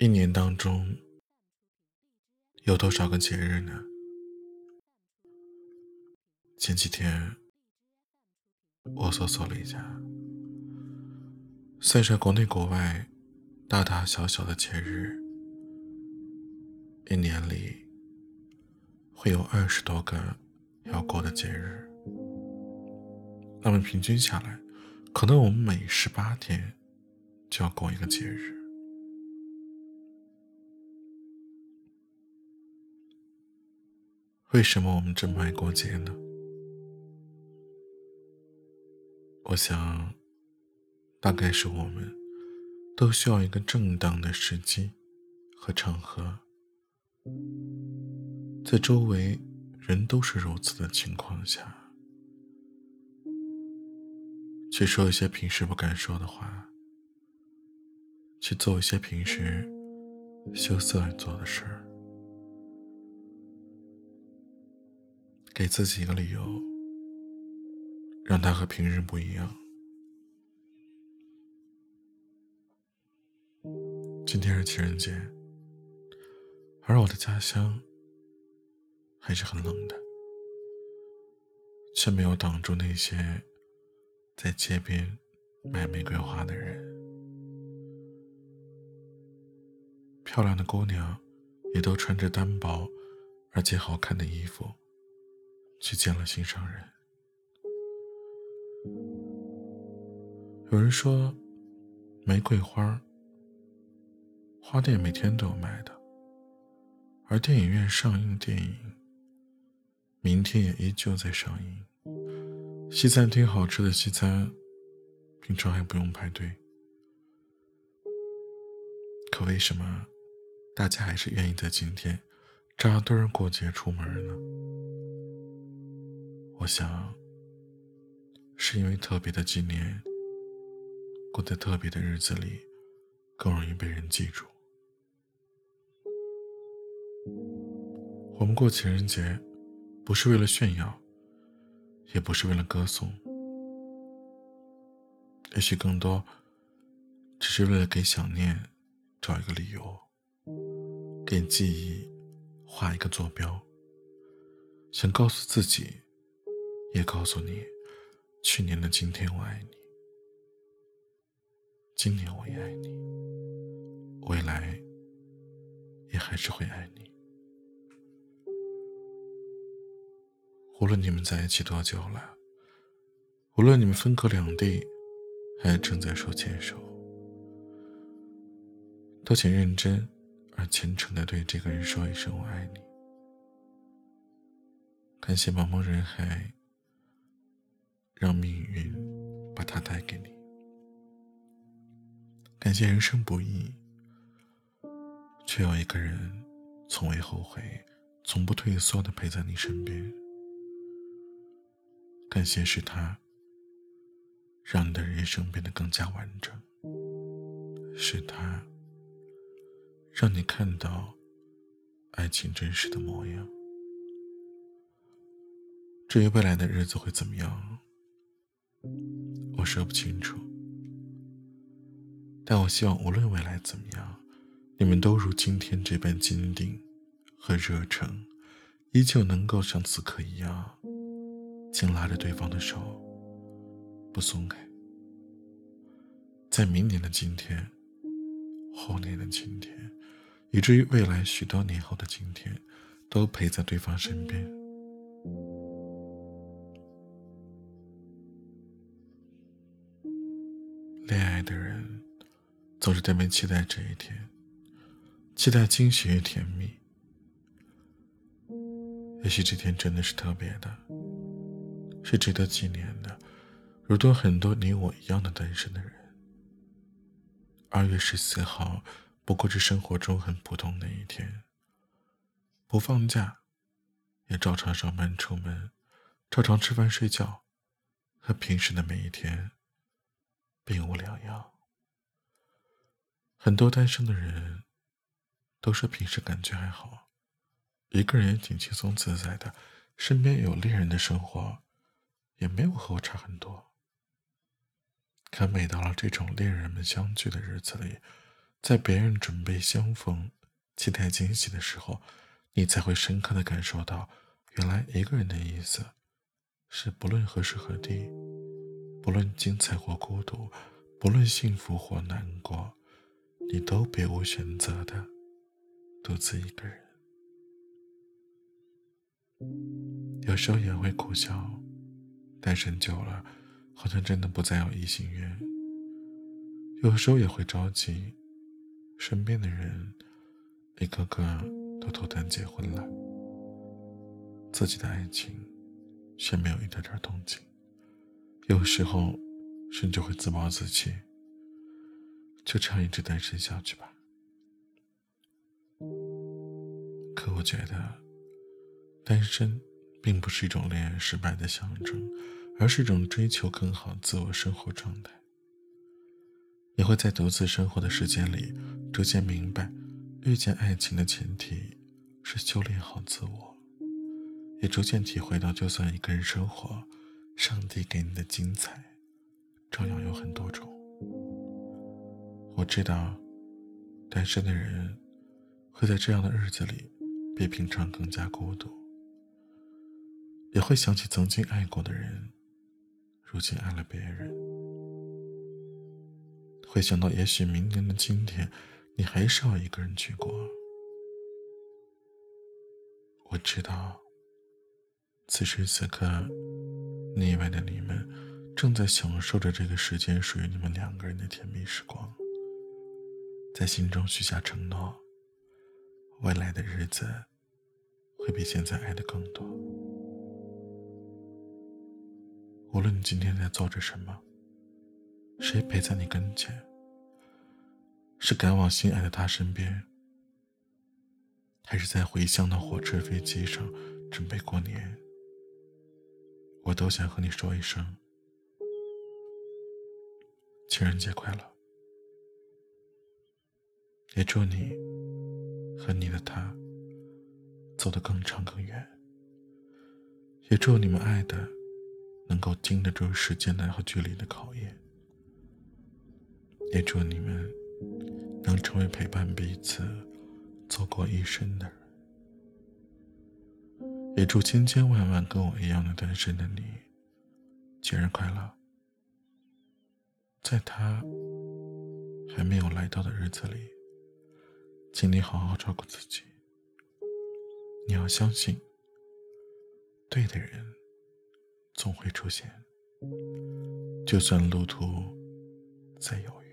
一年当中有多少个节日呢？前几天我搜索了一下，算上国内国外大大小小的节日，一年里会有二十多个要过的节日。那么平均下来，可能我们每十八天就要过一个节日。为什么我们这么爱过节呢？我想，大概是我们都需要一个正当的时机和场合，在周围人都是如此的情况下，去说一些平时不敢说的话，去做一些平时羞涩而做的事儿。给自己一个理由，让他和平日不一样。今天是情人节，而我的家乡还是很冷的，却没有挡住那些在街边卖玫瑰花的人。漂亮的姑娘也都穿着单薄而且好看的衣服。去见了心上人。有人说，玫瑰花花店每天都有卖的，而电影院上映的电影，明天也依旧在上映。西餐厅好吃的西餐，平常还不用排队。可为什么大家还是愿意在今天扎堆过节出门呢？想，是因为特别的纪念，过在特别的日子里，更容易被人记住。我们过情人节，不是为了炫耀，也不是为了歌颂，也许更多，只是为了给想念找一个理由，给记忆画一个坐标，想告诉自己。也告诉你，去年的今天我爱你，今年我也爱你，未来也还是会爱你。无论你们在一起多久了，无论你们分隔两地，还正在手牵手，都请认真而虔诚的对这个人说一声我爱你。感谢茫茫人海。让命运把它带给你。感谢人生不易，却有一个人从未后悔、从不退缩的陪在你身边。感谢是他，让你的人生变得更加完整。是他，让你看到爱情真实的模样。至于未来的日子会怎么样？我说不清楚，但我希望无论未来怎么样，你们都如今天这般坚定和热诚，依旧能够像此刻一样，紧拉着对方的手，不松开。在明年的今天，后年的今天，以至于未来许多年后的今天，都陪在对方身边。恋爱的人总是特别期待这一天，期待惊喜与甜蜜。也许这天真的是特别的，是值得纪念的，如同很多你我一样的单身的人。二月十四号不过是生活中很普通的一天，不放假，也照常上班出门，照常吃饭睡觉，和平时的每一天。并无两样。很多单身的人都说平时感觉还好，一个人也挺轻松自在的，身边有恋人的生活也没有和我差很多。可每到了这种恋人们相聚的日子里，在别人准备相逢、期待惊喜的时候，你才会深刻的感受到，原来一个人的意思，是不论何时何地，不论精彩或孤独，不论幸福或难过，你都别无选择的独自一个人。有时候也会苦笑，单身久了，好像真的不再有异性缘。有时候也会着急，身边的人一个个都脱单结婚了，自己的爱情却没有一点点动静。有时候甚至会自暴自弃，就这样一直单身下去吧。可我觉得，单身并不是一种恋爱失败的象征，而是一种追求更好自我生活状态。你会在独自生活的时间里，逐渐明白，遇见爱情的前提是修炼好自我，也逐渐体会到，就算一个人生活，上帝给你的精彩，照样有很多种。我知道，单身的人会在这样的日子里，比平常更加孤独，也会想起曾经爱过的人，如今爱了别人。会想到，也许明年的今天，你还是要一个人去过。我知道，此时此刻，腻歪的你们正在享受着这个时间属于你们两个人的甜蜜时光，在心中许下承诺，未来的日子会比现在爱的更多。无论你今天在做着什么。谁陪在你跟前？是赶往心爱的他身边，还是在回乡的火车、飞机上准备过年？我都想和你说一声情人节快乐，也祝你和你的他走得更长更远，也祝你们爱的能够经得住时间的和距离的考验。也祝你们能成为陪伴彼此走过一生的人。也祝千千万万跟我一样的单身的你，节日快乐！在他还没有来到的日子里，请你好好照顾自己。你要相信，对的人总会出现，就算路途再遥远。